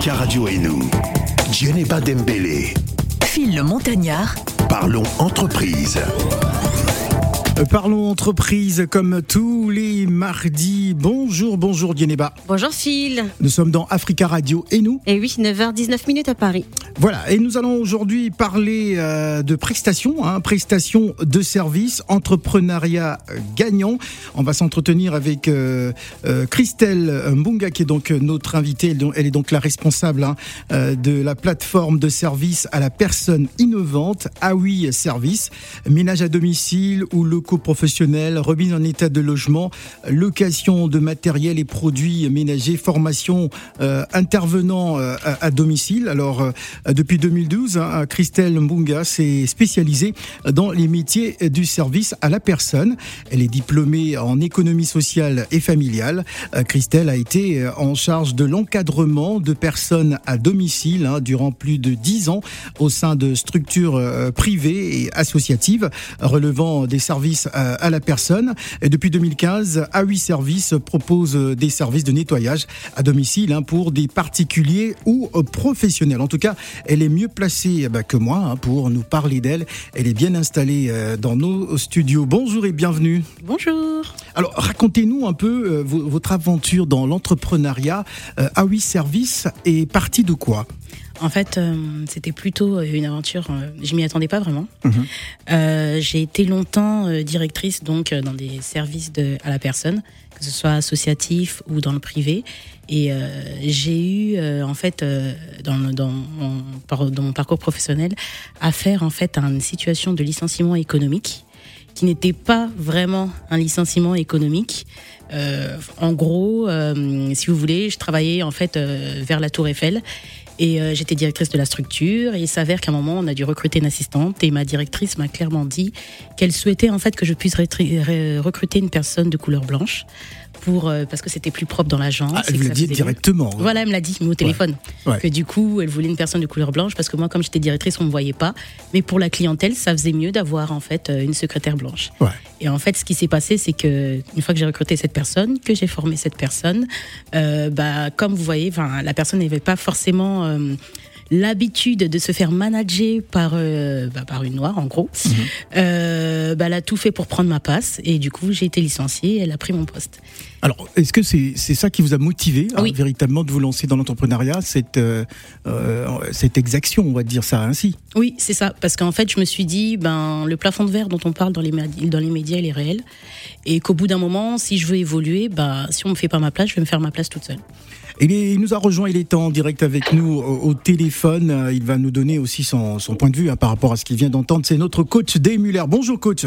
Africa Radio et nous, Djeneba Dembélé. Phil le Montagnard. Parlons entreprise. Euh, Parlons entreprise comme tous les mardis. Bonjour, bonjour Dieneba. Bonjour Phil. Nous sommes dans Africa Radio et nous. Et oui, 9h19 minutes à Paris. Voilà, et nous allons aujourd'hui parler euh, de prestations, hein, prestations de services, entrepreneuriat gagnant. On va s'entretenir avec euh, euh, Christelle Mbunga qui est donc notre invitée. Elle, est donc la responsable hein, euh, de la plateforme de services à la personne innovante, AWI Service, ménage à domicile ou locaux professionnels, remise en état de logement, location de matériel et produits ménagers, formation euh, intervenant euh, à, domicile. Alors, euh, depuis 2012, hein, Christelle Mbunga s'est spécialisée dans les métiers du service à la personne. Elle est diplômée en économie sociale et familiale. Euh, Christelle a été en charge de l'encadrement de personnes à domicile hein, durant plus de dix ans au sein de structures privées et associatives relevant des services à, à la personne. Et depuis 2015, A8 Services propose euh, des services de nettoyage à domicile hein, pour des particuliers ou euh, professionnels. En tout cas, elle est mieux placée eh ben, que moi hein, pour nous parler d'elle. Elle est bien installée euh, dans nos studios. Bonjour et bienvenue. Bonjour. Alors, racontez-nous un peu euh, vo- votre aventure dans l'entrepreneuriat. Euh, A8 Services est partie de quoi? En fait, euh, c'était plutôt euh, une aventure. euh, je m'y attendais pas vraiment. Mhm. Euh, j'ai été longtemps directrice donc dans des services de, à la personne, que ce soit associatif ou dans le privé. Et j'ai eu en fait dans, dans, mon, dans mon parcours professionnel affaire en fait à une situation de licenciement économique qui n'était pas vraiment un licenciement économique. En gros, si vous voulez, je travaillais en fait vers la Tour Eiffel et euh, j'étais directrice de la structure. Et il s'avère qu'à un moment, on a dû recruter une assistante et ma directrice m'a clairement dit qu'elle souhaitait en fait que je puisse recruter une personne de couleur blanche pour euh, parce que c'était plus propre dans l'agence. ah, Elle vous l'a dit directement. Voilà, elle me l'a dit, mais au téléphone. Ouais. Que du coup, elle voulait une personne de couleur blanche parce que moi, comme j'étais directrice, on me voyait pas. Mais pour la clientèle, ça faisait mieux d'avoir en fait euh, une secrétaire blanche. Ouais. Et en fait, ce qui s'est passé, c'est que une fois que j'ai recruté cette personne, que j'ai formé cette personne, euh, bah, comme vous voyez, la personne n'avait pas forcément euh, l'habitude de se faire manager par euh, bah, par une noire, en gros. Euh, bah, elle a tout fait pour prendre ma passe et du coup, j'ai été licenciée. Et elle a pris mon poste. Alors, est-ce que c'est c'est ça qui vous a motivé hein, véritablement de vous lancer dans l'entrepreneuriat, cette, euh, cette exaction, on va dire ça ainsi? Oui, c'est ça. Parce qu'en fait, je me suis dit, ben, le plafond de verre dont on parle dans les, dans les médias, il est réel. Et qu'au bout d'un moment, si je veux évoluer, bah, si on me fait pas ma place, je vais me faire ma place toute seule. Il, est- il nous a rejoint, il est en direct avec nous au, au téléphone. Euh, Il va nous donner aussi son, son point de vue hein, par rapport à ce qu'il vient d'entendre. C'est notre coach Dave Muller. Bonjour coach.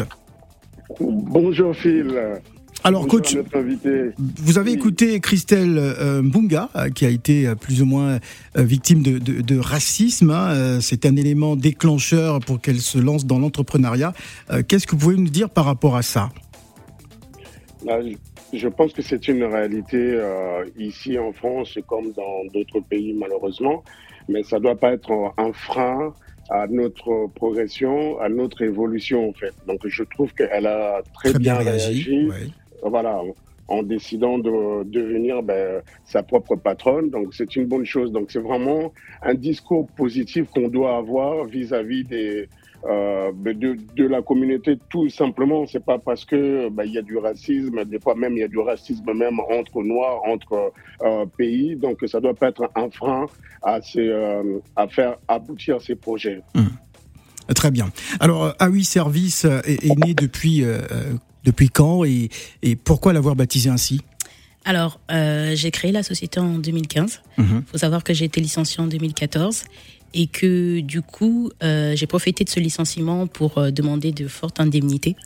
Bonjour Phil. Alors Bonjour coach, vous avez Oui. écouté Christelle euh, Mbunga, euh, qui a été plus ou moins euh, victime de, de- de racisme. hein. C'est un élément déclencheur pour qu'elle se lance dans l'entrepreneuriat. Euh, Qu'est-ce que vous pouvez nous dire par rapport à ça? Là, je- pense que c'est une réalité euh, ici en France comme dans d'autres pays malheureusement, mais ça doit pas être un frein à notre progression, à notre évolution en fait. Donc je trouve qu'elle a très, bien, réagi. ouais. voilà, en décidant de devenir ben, sa propre patronne. Donc c'est une bonne chose. Donc c'est vraiment un discours positif qu'on doit avoir vis-à-vis des euh, de, de la communauté tout simplement. C'est pas parce que ben, il y a du racisme, des fois même il y a du racisme même entre noirs, entre euh, pays. Donc ça doit pas être un frein à ces, euh, à faire aboutir ces projets. Très bien. Alors, A8 Service est, est né depuis, depuis quand et, et pourquoi l'avoir baptisé ainsi? Alors, euh, j'ai créé la société en 2015. Il Mhm. faut savoir que j'ai été licenciée en 2014 et que du coup, euh, j'ai profité de ce licenciement pour euh, demander de fortes indemnités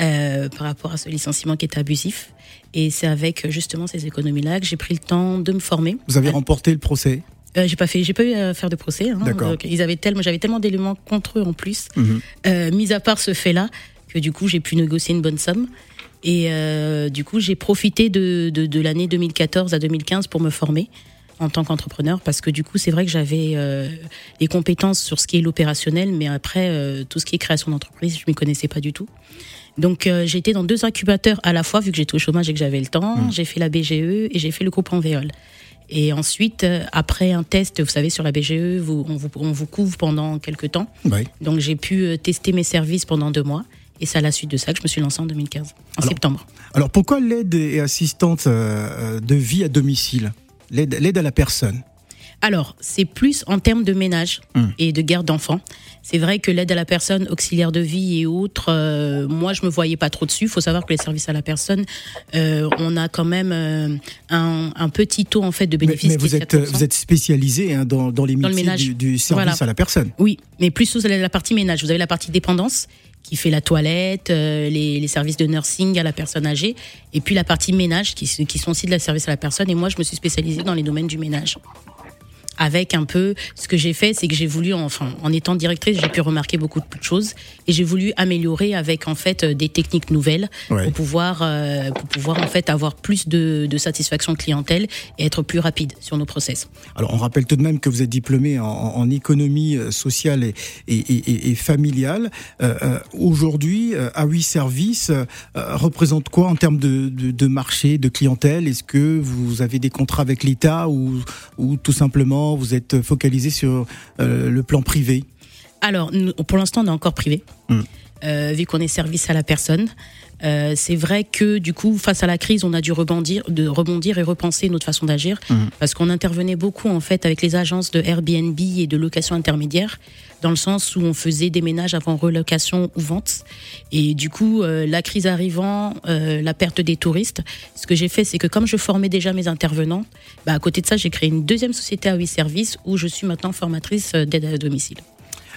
euh, par rapport à ce licenciement qui était abusif. Et c'est avec justement ces économies-là que j'ai pris le temps de me former. Vous avez remporté le procès? J'ai pas fait, j'ai pas eu à faire de procès. Hein. Donc, ils avaient tellement, j'avais tellement d'éléments contre eux en plus, Mhm. mis à part ce fait-là, que du coup j'ai pu négocier une bonne somme. Et du coup j'ai profité de, de, de l'année 2014 à 2015 pour me former en tant qu'entrepreneur parce que du coup c'est vrai que j'avais euh, des compétences sur ce qui est l'opérationnel, mais après euh, tout ce qui est création d'entreprise je m'y connaissais pas du tout. Donc euh, été dans deux incubateurs à la fois vu que j'étais au chômage et que j'avais le temps. J'ai fait la BGE et j'ai fait le groupe Envéole. Et ensuite, après un test, vous savez, sur la BGE, vous, on, vous, on vous couvre pendant quelques temps. Oui. Donc j'ai pu tester mes services pendant deux mois. Et c'est à la suite de ça que je me suis lancée en 2015, en Alors- septembre. Alors pourquoi l'aide et assistante de vie à domicile? L'aide à la personne Alors, c'est plus en termes de ménage Hum. et de garde d'enfants. C'est vrai que l'aide à la personne, auxiliaire de vie et autres, euh, moi, je me voyais pas trop dessus. Il faut savoir que les services à la personne, euh, on a quand même euh, un, un petit taux en fait de mais, bénéfice. mais vous êtes, 7%. vous êtes spécialisé hein, dans, dans les le métiers ménage. du, du service Voilà. à la personne. Oui, mais plus sur la partie ménage. Vous avez la partie dépendance qui fait la toilette, euh, les, les services de nursing à la personne âgée, et puis la partie ménage qui, qui sont aussi de la service à la personne. Et moi, je me suis spécialisée dans les domaines du ménage. Avec un peu, ce que j'ai fait, c'est que j'ai voulu, enfin, en étant directrice, j'ai pu remarquer beaucoup de choses, et j'ai voulu améliorer avec en fait euh, des techniques nouvelles Ouais. pour pouvoir, euh, pour pouvoir en fait avoir plus de, de satisfaction clientèle et être plus rapide sur nos process. Alors, on rappelle tout de même que vous êtes diplômé en, en économie euh, sociale et, et, et- et familiale. Euh, Aujourd'hui, A8 Service euh, représente quoi en termes de, de, de marché, de clientèle? Est-ce que vous avez des contrats avec l'État ou, ou tout simplement vous êtes focalisé sur euh, le plan privé? Alors, pour l'instant, on est encore privé, Mm. Euh, vu qu'on est service à la personne. Euh, c'est vrai que du coup, face à la crise, on a dû rebondir, de rebondir et repenser notre façon d'agir, Mhm. parce qu'on intervenait beaucoup en fait avec les agences de Airbnb et de location intermédiaire, dans le sens où on faisait des ménages avant relocation ou vente. Et du coup, euh, la crise arrivant, euh, la perte des touristes, ce que j'ai fait, c'est que comme je formais déjà mes intervenants, bah, à côté de ça, j'ai créé une deuxième société à 8 services où je suis maintenant formatrice d'aide à domicile.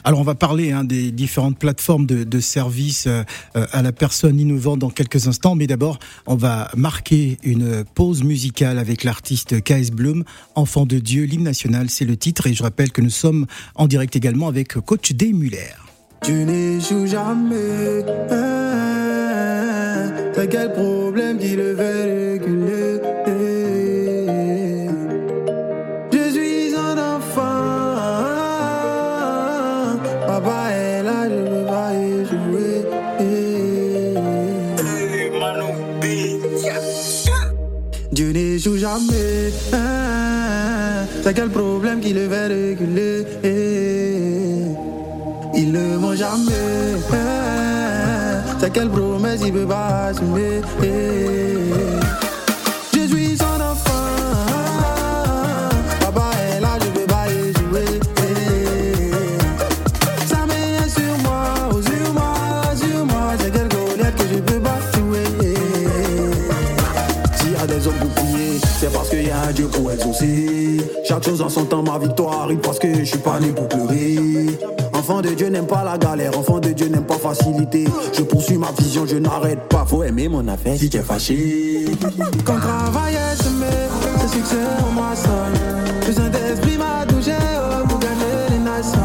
Alors on va parler hein, des différentes plateformes de, services euh, euh, à la personne innovante dans quelques instants, mais d'abord on va marquer une pause musicale avec l'artiste KS Bloom, Enfant de Dieu, l'hymne national, c'est le titre, et je rappelle que nous sommes en direct également avec Coach D. Muller. Tu n'échoues jamais. Hein, T'as quel problème le T'as quel problème qui le fait reculer il ne ment jamais. C'est quelle promesse il peut pas assumer. Chaque chose en son temps, ma victoire arrive parce que je suis pas né pour pleurer. Enfant de Dieu n'aime pas la galère, enfant de Dieu n'aime pas facilité. Je poursuis ma vision, je n'arrête pas. Faut aimer mon affaire si tu es fâché. Quand travail est semé, ce succès en moi seul. Le Saint-Esprit m'a touché oh, pour gagner les nations.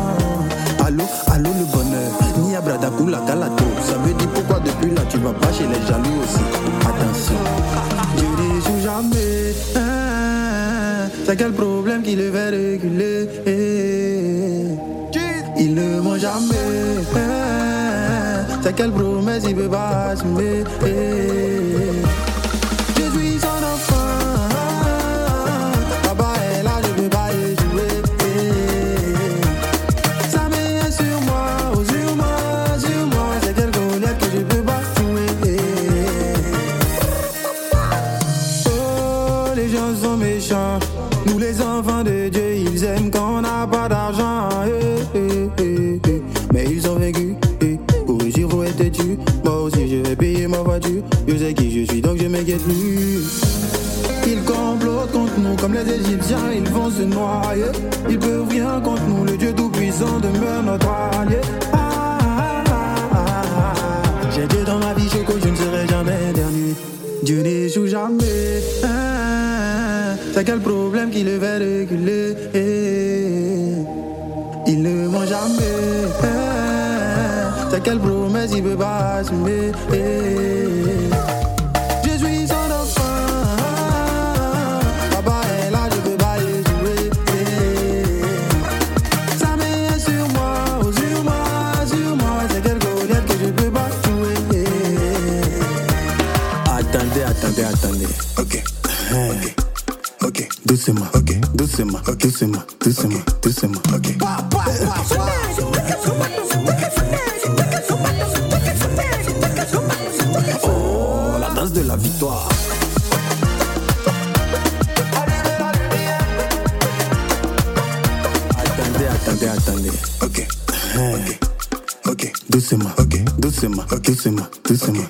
Allô, allô le bonheur, ni à Bradakou la galato. Ça veut dire pourquoi depuis là tu vas pas chez les jaloux aussi. Attention, Dieu n'échoue jamais. C'est quel problème qui le fait reculer Il ne ment jamais. C'est quelle promesse il peut pas assumer doucement, doucement, ok. Oh, la danse de la victoire. Attendez, attendez, attendez. Ok, ok, ok, doucement, ok, doucement, doucement, doucement,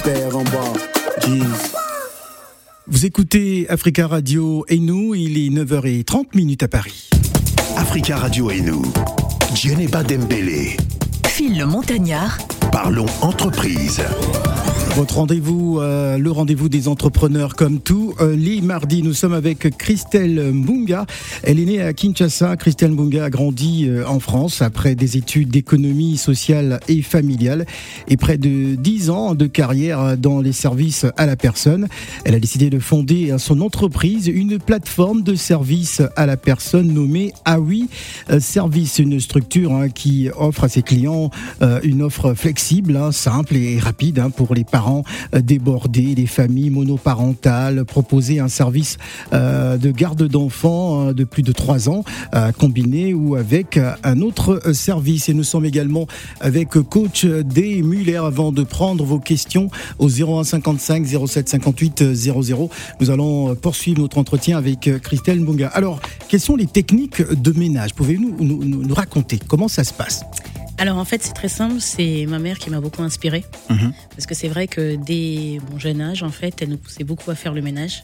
de en bas. Jeez. Vous écoutez Africa Radio et nous, il est 9h30 minutes à Paris. Africa Radio et nous. Djeneba Dembélé. Phil le Montagnard, Parlons entreprise. Votre rendez-vous, euh, le rendez-vous des entrepreneurs comme tout. Euh, les mardis, nous sommes avec Christelle Mbunga. Elle est née à Kinshasa. Christelle Mbunga a grandi euh, en France après des études d'économie sociale et familiale et près de 10 ans de carrière dans les services à la personne. Elle a décidé de fonder son entreprise, une plateforme de services à la personne nommée AWI Service, une structure hein, qui offre à ses clients une offre flexible, hein, simple et rapide hein, pour les parents euh, débordés, les familles monoparentales, proposer un service euh, de garde d'enfants euh, de plus de 3 ans, combiné ou avec un autre service. Et nous sommes également avec coach D. Muller avant de prendre vos questions au 01 55 07 58 00. Nous allons poursuivre notre entretien avec Christelle Mbunga. Alors, quelles sont les techniques de ménage? Pouvez-vous nous raconter comment ça se passe? Alors en fait, c'est très simple. C'est ma mère qui m'a beaucoup inspirée. Mhm. Parce que c'est vrai que dès mon jeune âge, en fait, elle nous poussait beaucoup à faire le ménage.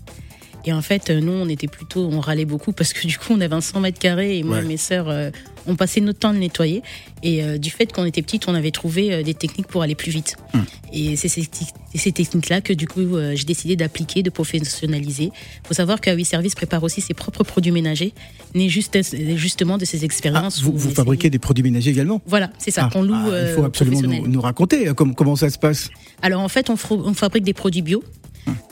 Et en fait, nous, on était plutôt, on râlait beaucoup parce que du coup, on avait un 100 mètres carrés et moi Ouais. et mes sœurs, euh, on passait notre temps le nettoyer. Et euh, du fait qu'on était petites, on avait trouvé euh, des techniques pour aller plus vite. Hum. Et c'est ces, techniques-là que du coup, euh, j'ai décidé d'appliquer, de professionnaliser. Il faut savoir qu'Awi Service prépare aussi ses propres produits ménagers, nés juste, justement de Ah, expériences. Vous, on vous fabriquez des produits ménagers également? Voilà, c'est ça, Ah, qu'on loue. ah, Il euh, faut absolument nous, raconter euh, comment, comment ça se passe? Alors en fait, on fabrique des produits bio.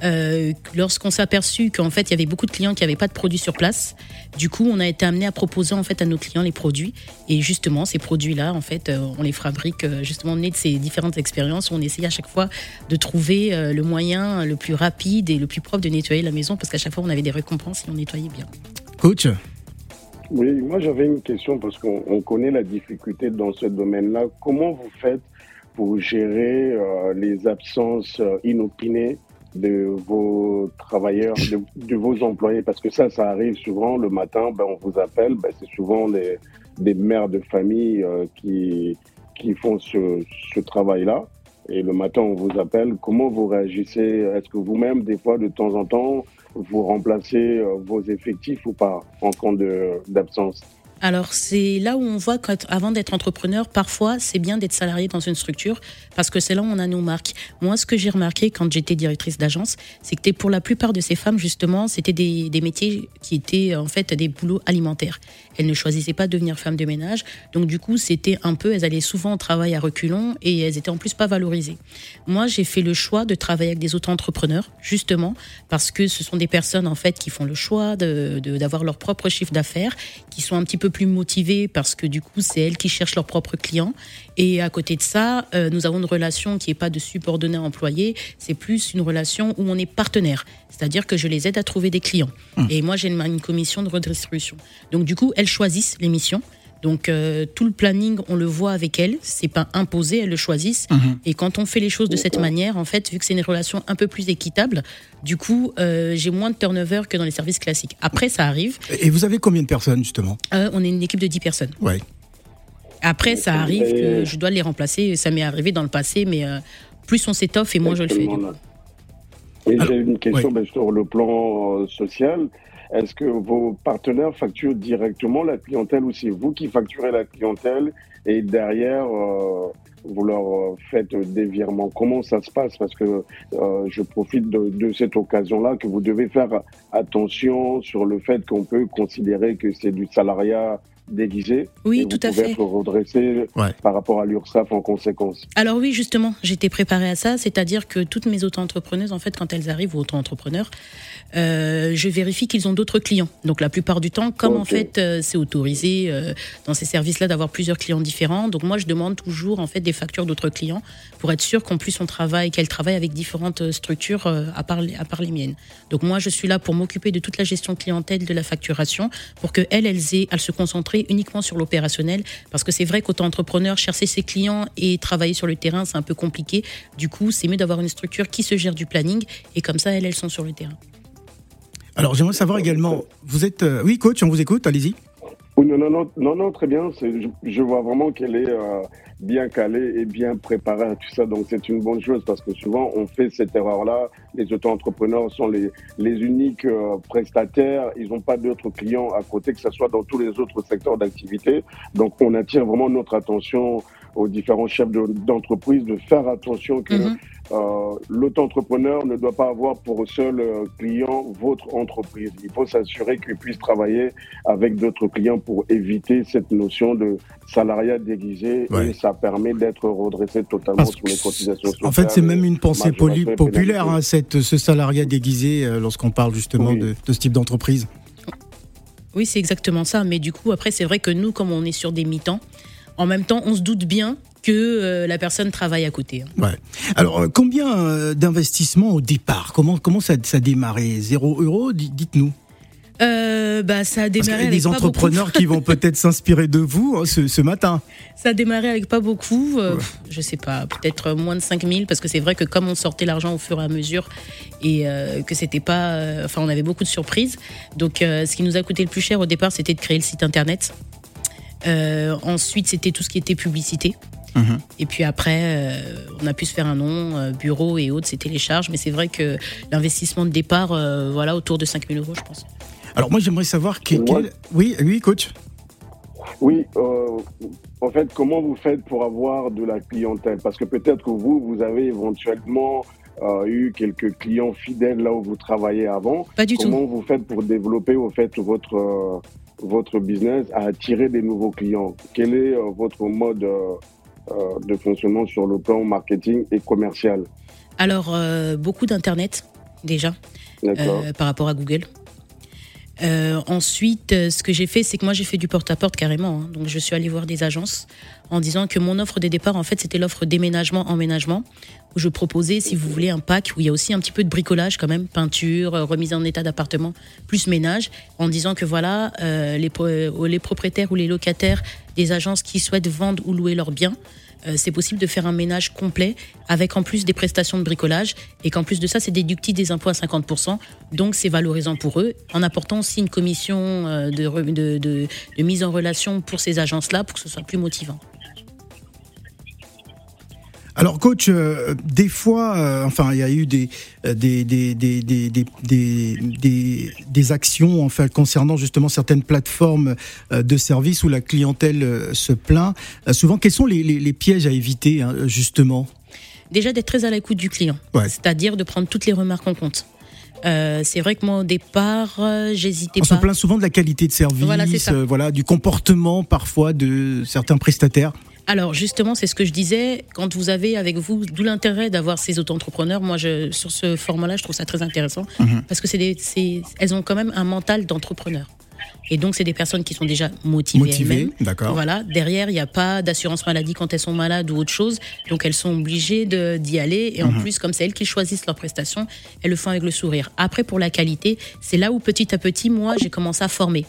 Euh, Lorsqu'on s'est aperçu qu'en fait il y avait beaucoup de clients qui n'avaient pas de produits sur place, du coup on a été amené à proposer en fait à nos clients les produits et justement ces produits-là en fait euh, on les fabrique euh, justement nés de ces différentes expériences où on essaye à chaque fois de trouver le moyen le plus rapide et le plus propre de nettoyer la maison parce qu'à chaque fois on avait des récompenses et on nettoyait bien. Coach Oui, moi j'avais une question parce qu'on on connaît la difficulté dans ce domaine-là. Comment vous faites pour gérer euh, les absences euh, inopinées de vos travailleurs, de, vos employés Parce que ça, ça arrive souvent le matin, ben, on vous appelle, ben, c'est souvent des, des mères de famille euh, qui, qui font ce, ce travail-là. Et le matin, on vous appelle. Comment vous réagissez? Est-ce que vous-même, des fois, de temps en temps, vous remplacez euh, vos effectifs ou pas en compte de- d'absence? Alors, c'est là où on voit qu'avant d'être entrepreneur, parfois, c'est bien d'être salarié dans une structure parce que c'est là où on a nos marques. Moi, ce que j'ai remarqué quand j'étais directrice d'agence, c'est que pour la plupart de ces femmes, justement, c'était des, métiers qui étaient en fait des boulots alimentaires. Elles ne choisissaient pas de devenir femmes de ménage. Donc, du coup, c'était un peu, elles allaient souvent au travail à reculons et elles étaient en plus pas valorisées. Moi, j'ai fait le choix de travailler avec des auto-entrepreneurs, justement, parce que ce sont des personnes, en fait, qui font le choix de- de- d'avoir leur propre chiffre d'affaires, qui sont un petit peu plus motivées parce que, du coup, c'est elles qui cherchent leurs propres clients. Et à côté de ça, euh, nous avons une relation qui n'est pas de subordonné à employé, c'est plus une relation où on est partenaire. C'est-à-dire que je les aide à trouver des clients. Et moi, j'ai une, une commission de redistribution. Donc, du coup, elles choisissent les missions. Donc euh, tout le planning, on le voit avec elles. C'est pas imposé, elles le choisissent. Et quand on fait les choses de cette manière, en fait, vu que c'est une relation un peu plus équitable, du coup, euh, j'ai moins de turnover que dans les services classiques. Après, ça arrive. Et vous avez combien de personnes justement? Euh, on est une équipe de 10 personnes. Ouais. Après, ça arrive que je dois les remplacer. Ça m'est arrivé dans le passé, mais euh, plus on s'étoffe et moins je le fais. du coup. Et j'ai une question ben, sur le plan euh, social. Est-ce que vos partenaires facturent directement la clientèle ou c'est vous qui facturez la clientèle et derrière euh, vous leur faites des virements? Comment ça se passe? Parce que euh, je profite de, de cette occasion-là que vous devez faire attention sur le fait qu'on peut considérer que c'est du salariat déguisé. Oui, et tout vous à pouvez fait. être redressé Ouais. par rapport à l'URSSAF en conséquence. Alors oui, justement, j'étais préparée à ça, c'est-à-dire que toutes mes auto-entrepreneuses, en fait, quand elles arrivent, ou auto-entrepreneurs, euh, je vérifie qu'ils ont d'autres clients. Donc la plupart du temps, comme en fait euh, c'est autorisé euh, dans ces services-là d'avoir plusieurs clients différents, donc moi je demande toujours en fait des factures d'autres clients pour être sûr qu'en plus on travaille, qu'elles travaillent avec différentes structures euh, à part les- à part les miennes. Donc moi je suis là pour m'occuper de toute la gestion clientèle de la facturation pour que elles elles aient à se concentrer uniquement sur l'opérationnel parce que c'est vrai qu'auto-entrepreneur chercher ses clients et travailler sur le terrain c'est un peu compliqué. Du coup c'est mieux d'avoir une structure qui se gère du planning et comme ça elles elles sont sur le terrain. Alors j'aimerais savoir également, vous êtes... euh, Oui coach, on vous écoute, allez-y. Oui, non, non, non, non, non, très bien. Je vois vraiment qu'elle est euh, bien calée et bien préparée à tout ça. Donc, c'est une bonne chose parce que souvent, on fait cette erreur-là. Les auto-entrepreneurs sont les, les uniques euh, prestataires. Ils n'ont pas d'autres clients à côté, que ce soit dans tous les autres secteurs d'activité. Donc, on attire vraiment notre attention aux différents chefs de- d'entreprise de faire attention que Mhm. Euh, l'auto-entrepreneur ne doit pas avoir pour seul euh, client votre entreprise. Il faut s'assurer qu'il puisse travailler avec d'autres clients pour éviter cette notion de salariat déguisé Ouais. et ça permet d'être redressé totalement Parce sur les cotisations sociales. En fait, c'est même une pensée populaire, hein, cette, ce salariat déguisé, euh, lorsqu'on parle justement Oui. de, de ce type d'entreprise. Oui, c'est exactement ça. Mais du coup, après, c'est vrai que nous, comme on est sur des mi-temps, en même temps, on se doute bien que euh, la personne travaille à côté. hein. Ouais. Alors, euh, combien euh, d'investissements au départ? Comment, comment ça, ça a démarré? Zéro euro Di- Dites-nous. Euh, bah, ça a Parce démarré y a avec des entrepreneurs qui vont peut-être s'inspirer de vous hein, ce, ce matin. Ça a démarré avec pas beaucoup, euh, Ouais. je sais pas, peut-être moins de 5000, parce que c'est vrai que comme on sortait l'argent au fur et à mesure et euh, que c'était pas. enfin, on avait beaucoup de surprises. Donc, ce qui nous a coûté le plus cher au départ, c'était de créer le site internet. Ensuite, c'était tout ce qui était publicité. Mhm. Et puis après, euh, on a pu se faire un nom, euh, bureau et autres, c'était les charges. Mais c'est vrai que l'investissement de départ, euh, voilà, autour de 5000 euros, je pense. Alors, moi, j'aimerais savoir quel. Oui, oui, coach. Oui, euh, en fait, comment vous faites pour avoir de la clientèle? Parce que peut-être que vous, vous avez éventuellement euh, eu quelques clients fidèles là où vous travaillez avant. Pas du Comment tout. vous faites pour développer au fait votre euh, votre business à attirer des nouveaux clients? Quel est euh, votre mode de fonctionnement sur le plan marketing et commercial Alors, euh, beaucoup d'internet, déjà. Euh, par rapport à Google. Euh, ensuite, euh, ce que j'ai fait, c'est que moi j'ai fait du porte-à-porte carrément. hein. Donc je suis allée voir des agences en disant que mon offre de départ, en fait, c'était l'offre déménagement emménagement où je proposais, si vous voulez, un pack où il y a aussi un petit peu de bricolage quand même, peinture, euh, remise en état d'appartement, plus ménage, en disant que voilà, euh, euh, les propriétaires ou les locataires des agences qui souhaitent vendre ou louer leurs biens, c'est possible de faire un ménage complet avec en plus des prestations de bricolage et qu'en plus de ça, c'est déductible des impôts à 50%. Donc, c'est valorisant pour eux en apportant aussi une commission de mise en relation pour ces agences-là pour que ce soit plus motivant. Alors, coach, euh, des fois, euh, enfin, il y a eu des, euh, des, des, des, des, actions en fait, concernant justement certaines plateformes de services où la clientèle se plaint. Souvent, quels sont les, les, les pièges à éviter, hein, justement? Déjà, d'être très à l'écoute du client, Ouais. c'est-à-dire de prendre toutes les remarques en compte. Euh, c'est vrai que moi, au départ, euh, j'hésitais On pas. se plaint souvent de la qualité de service, euh, voilà, du comportement parfois de certains prestataires. Alors justement, c'est ce que je disais, quand vous avez avec vous, d'où l'intérêt d'avoir ces auto-entrepreneurs, moi je, sur ce format-là, je trouve ça très intéressant, Mhm. parce que c'est elles ont quand même un mental d'entrepreneur. Et donc c'est des personnes qui sont déjà motivées, elles-mêmes. d'accord. Voilà, derrière, il n'y a pas d'assurance maladie quand elles sont malades ou autre chose, donc elles sont obligées d'y aller, et en Mhm. plus, comme c'est elles qui choisissent leurs prestations, elles le font avec le sourire. Après, pour la qualité, c'est là où petit à petit, moi, j'ai commencé à former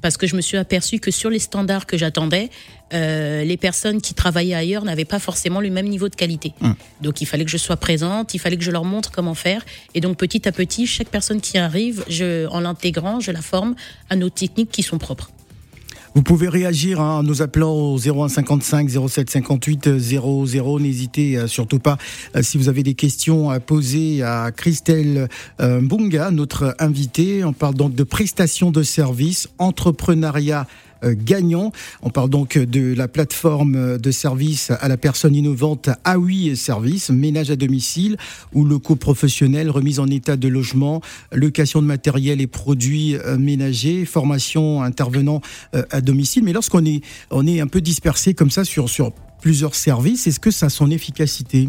parce que je me suis aperçu que sur les standards que j'attendais, euh, les personnes qui travaillaient ailleurs n'avaient pas forcément le même niveau de qualité. Hum. Donc il fallait que je sois présente, il fallait que je leur montre comment faire. Et donc petit à petit, chaque personne qui arrive, je, en l'intégrant, je la forme à nos techniques qui sont propres. Vous pouvez réagir hein, en nous appelant au 01 55 07 58 00. N'hésitez euh, surtout pas euh, si vous avez des questions à poser à Christelle euh, Mbunga, notre invitée. On parle donc de prestations de services, entrepreneuriat gagnant. On parle donc de la plateforme de services à la personne innovante AOI Service, ménage à domicile ou locaux professionnels, remise en état de logement, location de matériel et produits euh, ménagers, formation intervenant euh, à domicile. Mais lorsqu'on est, on est un peu dispersé comme ça sur, sur plusieurs services, est-ce que ça a son efficacité?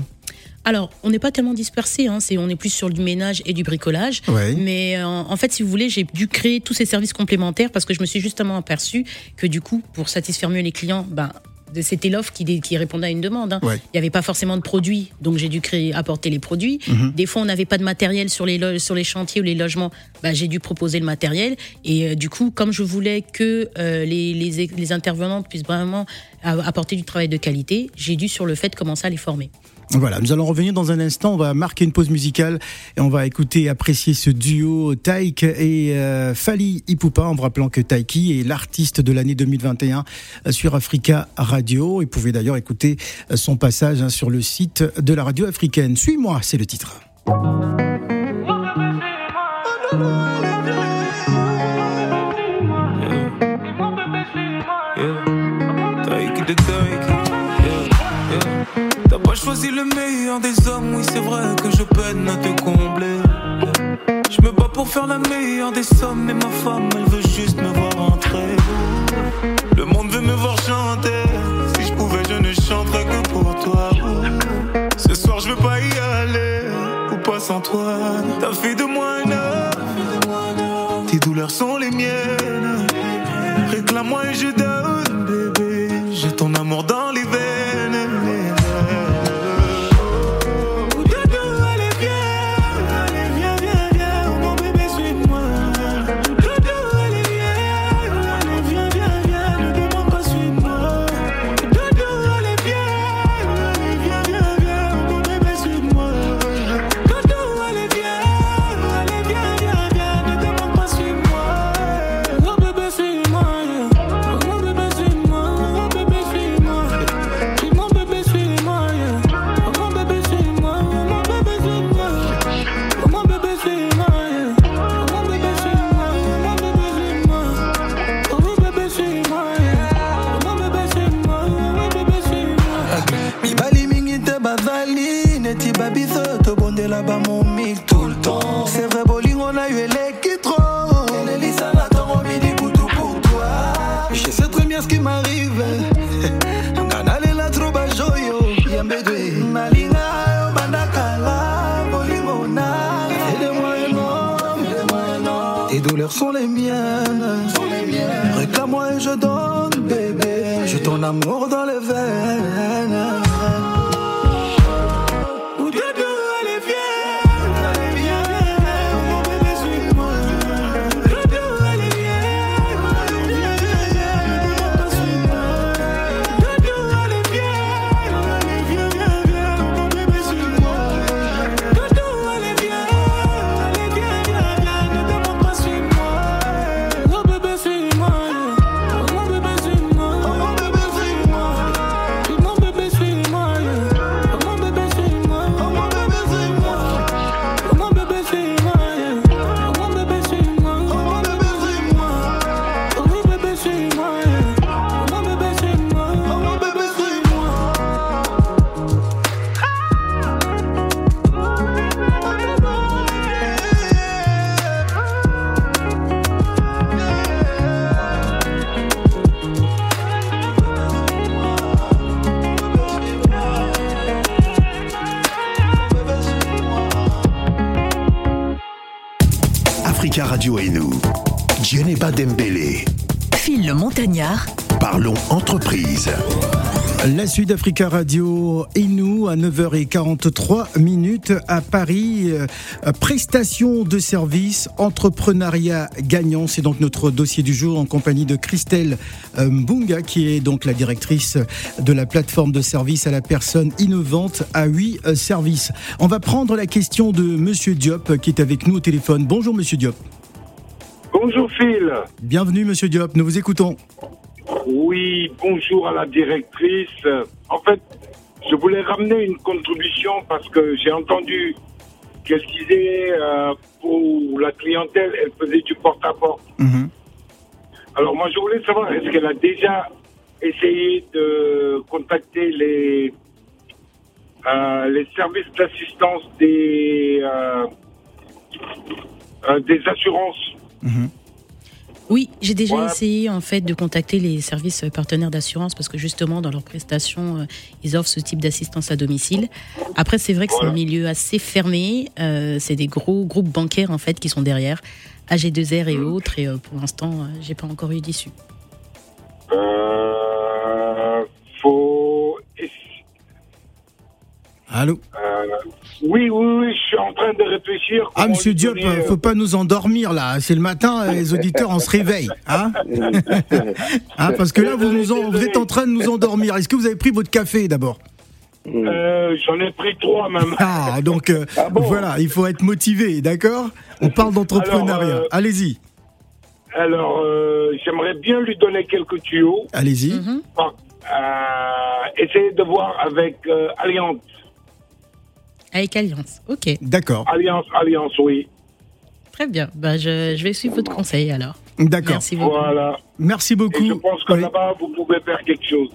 Alors, on n'est pas tellement dispersé, hein, on est plus sur du ménage et du bricolage. Ouais. Mais euh, en fait, si vous voulez, j'ai dû créer tous ces services complémentaires parce que je me suis justement aperçu que du coup, pour satisfaire mieux les clients, ben, c'était l'offre qui, qui répondait à une demande. hein. Ouais. Il n'y avait pas forcément de produits, donc j'ai dû créer, apporter les produits. Mhm. Des fois, on n'avait pas de matériel sur les, lo- sur les chantiers ou les logements, ben, j'ai dû proposer le matériel. Et euh, du coup, comme je voulais que euh, les, les, les intervenantes puissent vraiment apporter du travail de qualité, j'ai dû sur le fait commencer à les former. Voilà, nous allons revenir dans un instant. On va marquer une pause musicale et on va écouter apprécier ce duo Taïk et euh, Fali Ipupa en vous rappelant que Taiki est l'artiste de l'année 2021 euh, sur Africa Radio. Vous pouvez d'ailleurs écouter euh, son passage hein, sur le site de la radio africaine. Suis-moi, c'est le titre. Le meilleur des hommes, oui c'est vrai que je peine à te combler. Je me bats pour faire la meilleure des sommes, mais ma femme elle veut juste me voir entrer. Le monde veut me voir chanter. Si je pouvais, je ne chanterais que pour toi. Ce soir je veux pas y aller, ou pas sans toi. T'as fait de moi un homme, tes douleurs sont les miennes. Réclame-moi et je donne, douleurs sont les miennes. Réclame-moi et je donne bébé. J'ai ton amour dans les veines Radio et nous. Djeneba Dembélé. Phil le Montagnard, Parlons entreprise. La suite d'Africa Radio et nous à 9h43 minutes à Paris. Euh, prestation de services, entrepreneuriat gagnant. C'est donc notre dossier du jour en compagnie de Christelle euh, Mbunga qui est donc la directrice de la plateforme de services à la personne innovante à 8 services. On va prendre la question de Monsieur Diop qui est avec nous au téléphone. Bonjour Monsieur Diop. Bonjour Phil. Bienvenue Monsieur Diop, nous vous écoutons. Oui, bonjour à la directrice. En fait, je voulais ramener une contribution parce que j'ai entendu qu'elle disait euh, pour la clientèle, elle faisait du porte-à-porte. Mhm. Alors moi, je voulais savoir, est-ce qu'elle a déjà essayé de contacter les, euh, les services d'assistance des, euh, des assurances? Mhm. Oui, j'ai déjà Ouais. essayé en fait de contacter les services partenaires d'assurance parce que justement dans leurs prestations, euh, ils offrent ce type d'assistance à domicile. Après, c'est vrai que c'est un milieu assez fermé. euh, c'est des gros groupes bancaires en fait qui sont derrière, AG2R et autres. Et euh, pour l'instant, euh, j'ai pas encore eu d'issue. Euh, Allô euh, oui, oui, oui, je suis en train de réfléchir. Ah, monsieur Diop, donner, euh, faut pas nous endormir là. C'est le matin, euh, les auditeurs, on se réveille. Hein Hein, parce que là, vous, nous en- vous êtes en train de nous endormir. Est-ce que vous avez pris votre café d'abord euh, J'en ai pris trois même. Ah, donc euh, Ah bon voilà, il faut être motivé, d'accord On parle d'entrepreneuriat. Euh, Allez-y, Alors, euh, j'aimerais bien lui donner quelques tuyaux. allez-y. Mhm. Bon, euh, essayez de voir avec euh, Alliance. Avec Alliance. Ok, D'accord, Alliance, Alliance, oui. très bien. Bah, je, je vais suivre votre conseil alors. d'accord. Merci beaucoup. Voilà. Merci Et beaucoup. je pense que Oui, là-bas, vous pouvez faire quelque chose.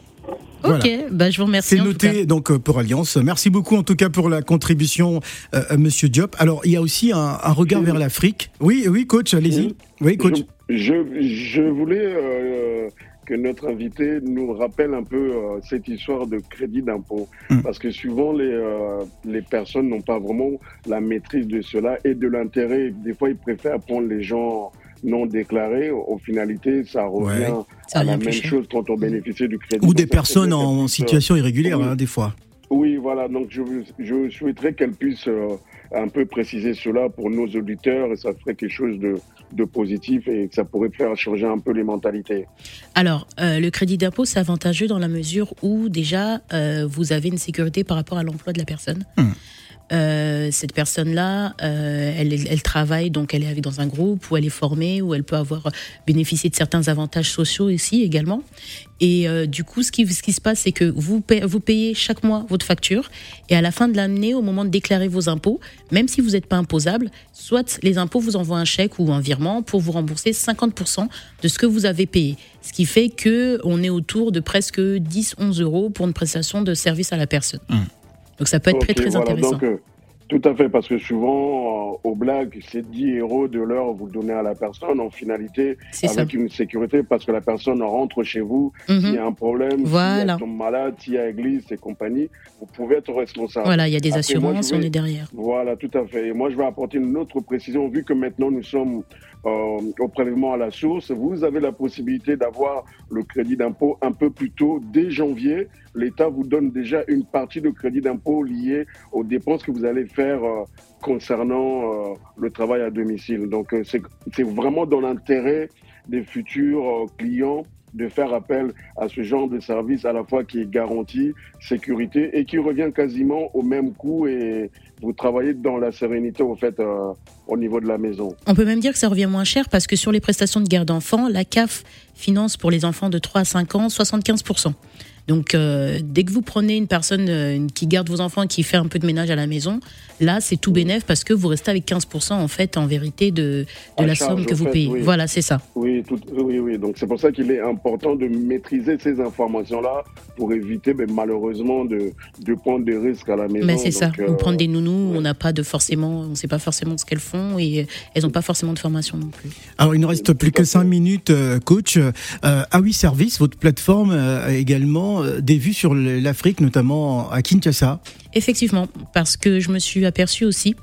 voilà. Ok, bah, je vous remercie. C'est en tout cas. noté donc euh, pour Alliance. Merci beaucoup en tout cas pour la contribution, euh, euh, Monsieur Diop. Alors il y a aussi un, un regard vers l'Afrique. Oui, oui, coach, allez-y. Oui, coach. Je, je, je voulais euh, que notre invité nous rappelle un peu euh, cette histoire de crédit d'impôt. Mm. Parce que souvent, les, euh, les personnes n'ont pas vraiment la maîtrise de cela et de l'intérêt. Des fois, ils préfèrent prendre les gens non déclarés. Au finalité, ça revient Ça à la même cher. chose quand on bénéficie du crédit. Ou des personnes en euh, situation irrégulière, oui. hein, des fois. oui, voilà. Donc, je, je souhaiterais qu'elle puisse euh, un peu préciser cela pour nos auditeurs et ça ferait quelque chose de, de positif et que ça pourrait faire changer un peu les mentalités. Alors, euh, le crédit d'impôt, c'est avantageux dans la mesure où déjà, euh, vous avez une sécurité par rapport à l'emploi de la personne. Hmm. Euh, cette personne-là, euh, elle, travaille, donc elle est dans un groupe où elle est formée, où elle peut avoir bénéficié de certains avantages sociaux ici également. Et euh, du coup, ce qui, se passe, c'est que vous, payez chaque mois votre facture et à la fin de l'année, au moment de déclarer vos impôts, même si vous n'êtes pas imposable, soit les impôts vous envoient un chèque ou un virement pour vous rembourser 50% de ce que vous avez payé. Ce qui fait que on est autour de presque 10-11 euros pour une prestation de service à la personne. Donc ça peut être très très voilà. intéressant. Donc, euh, tout à fait, parce que souvent, euh, aux blagues, c'est 10 euros de l'heure vous donnez à la personne en finalité ça. avec une sécurité parce que la personne rentre chez vous, s'il y a un problème, Voilà. s'il y a tombe malade, s'il y a église et compagnie, vous pouvez être responsable. Voilà, il y a des Après, assurances, vais- on est derrière. Voilà, tout à fait. Et moi, je vais apporter une autre précision. Vu que maintenant nous sommes au prélèvement à la source, vous avez la possibilité d'avoir le crédit d'impôt un peu plus tôt, dès janvier. L'État vous donne déjà une partie de crédit d'impôt liée aux dépenses que vous allez faire euh, concernant euh, le travail à domicile. Donc, euh, c'est vraiment dans l'intérêt des futurs euh, clients de faire appel à ce genre de service à la fois qui est garanti, sécurité et qui revient quasiment au même coût et vous travaillez dans la sérénité au fait euh, au niveau de la maison. On peut même dire que ça revient moins cher parce que sur les prestations de garde d'enfants, la CAF finance pour les enfants de 3 à 5 ans 75%. Donc, euh, dès que vous prenez une personne euh, qui garde vos enfants, qui fait un peu de ménage à la maison, là, c'est tout bénef parce que vous restez avec 15% en fait, en vérité, de, de À la charge, somme que vous fait, payez. oui. Voilà, c'est ça. Oui, tout, oui, oui. Donc c'est pour ça qu'il est important de maîtriser ces informations-là pour éviter ben, malheureusement de, de prendre des risques à la maison. Mais c'est ça. Euh, Ou prendre des nounous, ouais. on n'a pas de forcément, on sait pas forcément ce qu'elles font et euh, elles n'ont pas forcément de formation non plus. Alors, il ne reste plus que 5 minutes, euh, coach. Euh, ah oui, Service, votre plateforme euh, a euh, des vues sur l'Afrique, notamment à Kinshasa. Effectivement, parce que je me suis aperçue aussi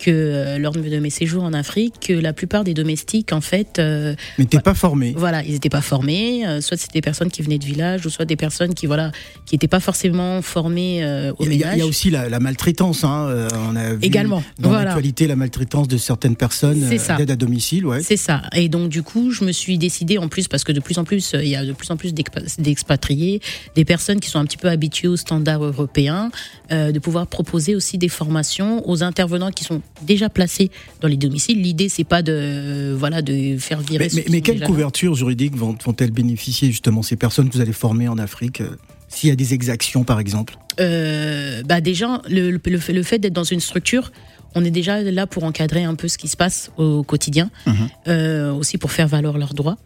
que euh, lors de mes séjours en Afrique, que la plupart des domestiques, en fait, euh, Mais t'es pas formé. voilà, ils n'étaient pas formés. euh, soit c'était des personnes qui venaient de village, ou soit des personnes qui, voilà, qui n'étaient pas forcément formées euh, au Il y, a- y aussi la, la maltraitance. Hein. euh, on a vu Également, dans voilà. l'actualité la maltraitance de certaines personnes euh, d'aide à domicile. Ouais. C'est ça. Et donc du coup, je me suis décidée en plus parce que de plus en plus, euh, il y a de plus en plus d'expa- d'expatriés, des personnes qui sont un petit peu habituées aux standards européens, euh, euh, de pouvoir proposer aussi des formations aux intervenants qui sont déjà placés dans les domiciles. L'idée, c'est pas de voilà de faire virer. Mais, mais, mais quelle couverture juridique vont- vont-elles bénéficier justement ces personnes que vous allez former en Afrique euh, S'il y a des exactions par exemple? Euh, bah déjà, le, le, le fait- d'être dans une structure, on est déjà là pour encadrer un peu ce qui se passe au quotidien, Mhm. euh, aussi pour faire valoir leurs droits.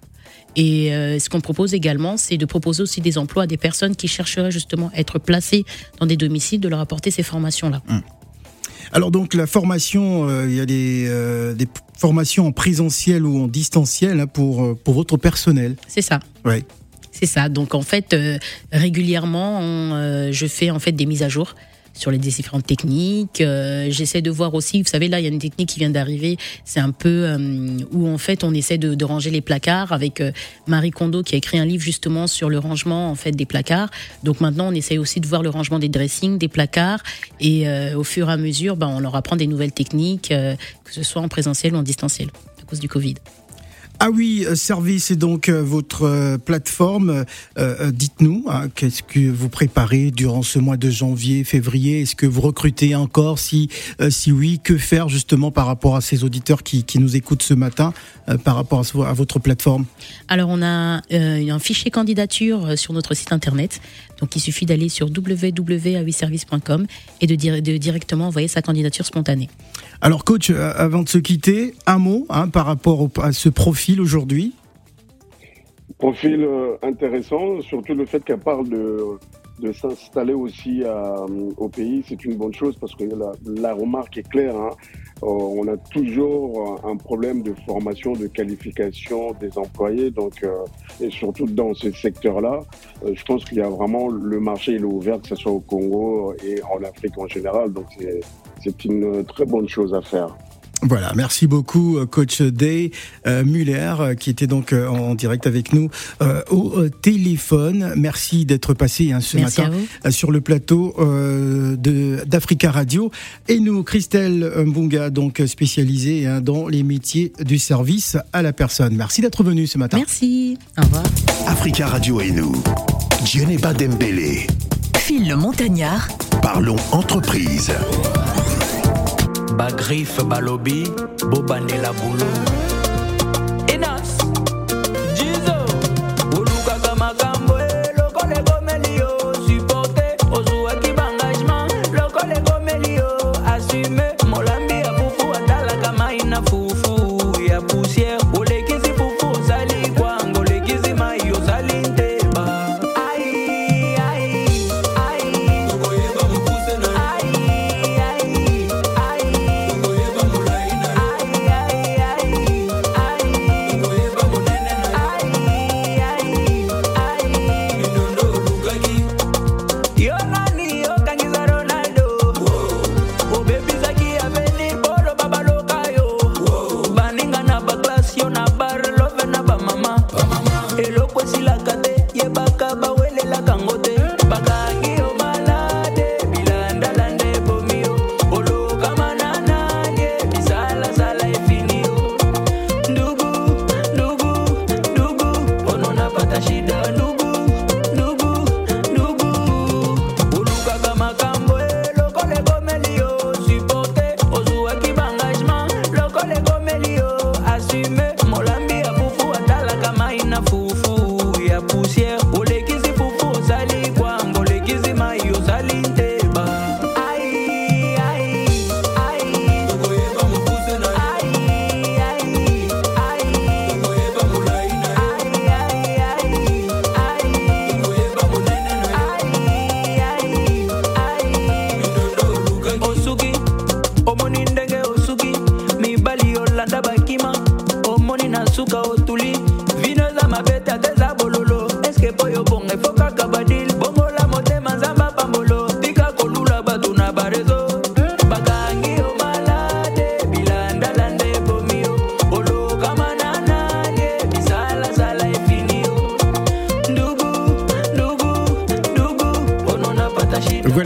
Et euh, ce qu'on propose également, c'est de proposer aussi des emplois à des personnes qui chercheraient justement à être placées dans des domiciles, de leur apporter ces formations-là. Alors donc la formation, euh, il y a des, euh, des formations en présentiel ou en distanciel hein, pour, euh, pour votre personnel. C'est ça. Ouais. C'est ça. Donc en fait, régulièrement, on, je fais en fait des mises à jour sur les différentes techniques. Euh, J'essaie de voir aussi, vous savez là, il y a une technique qui vient d'arriver. C'est un peu euh, où en fait on essaie de, ranger les placards avec euh, Marie Kondo qui a écrit un livre justement sur le rangement en fait des placards. Donc maintenant on essaie aussi de voir le rangement des dressings, des placards et au fur et à mesure, ben, on leur apprend des nouvelles techniques, que ce soit en présentiel ou en distanciel à cause du Covid. Ah oui, euh, service est donc euh, votre euh, plateforme. Euh, Dites-nous, hein, qu'est-ce que vous préparez durant ce mois de janvier, février? Est-ce que vous recrutez encore? Si, euh, si oui, que faire justement par rapport à ces auditeurs qui, qui nous écoutent ce matin, euh, par rapport à, votre plateforme? Alors, on a un fichier candidature sur notre site internet. Donc, il suffit d'aller sur www.aviservice.com et de, dire- de directement envoyer sa candidature spontanée. Alors coach, avant de se quitter, un mot hein, par rapport au- à ce profil aujourd'hui Profil euh, intéressant, surtout le fait qu'elle parle de, de s'installer aussi à, au pays, c'est une bonne chose parce que la, remarque est claire. hein. Euh, on a toujours un problème de formation, de qualification des employés, donc euh, et surtout dans ce secteur-là, euh, je pense qu'il y a vraiment le marché il est ouvert, que ce soit au Congo et en Afrique en général, donc c'est une très bonne chose à faire. Voilà, merci beaucoup euh, coach Day euh, Muller euh, qui était donc euh, en direct avec nous euh, au téléphone. Merci d'être passé hein, ce Merci matin sur le plateau euh, de d'Africa Radio et nous Christelle Mbunga donc spécialisée hein, dans les métiers du service à la personne. Merci d'être venu ce matin. Merci. Au revoir. Africa Radio et nous. Djeneba Dembélé. Phil le Montagnard, Parlons entreprise. Bagriffe balobi bobandela bulu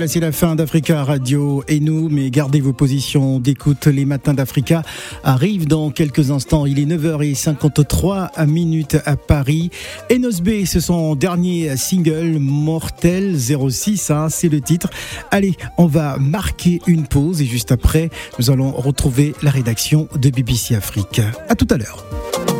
c'est la fin d'Africa Radio et nous, mais gardez vos positions d'écoute. Les matins d'Africa arrivent dans quelques instants. Il est 9h53 minutes à Paris. Enos B, c'est son dernier single, Mortel 06, hein, c'est le titre. Allez, on va marquer une pause et juste après, nous allons retrouver la rédaction de BBC Afrique. À tout à l'heure.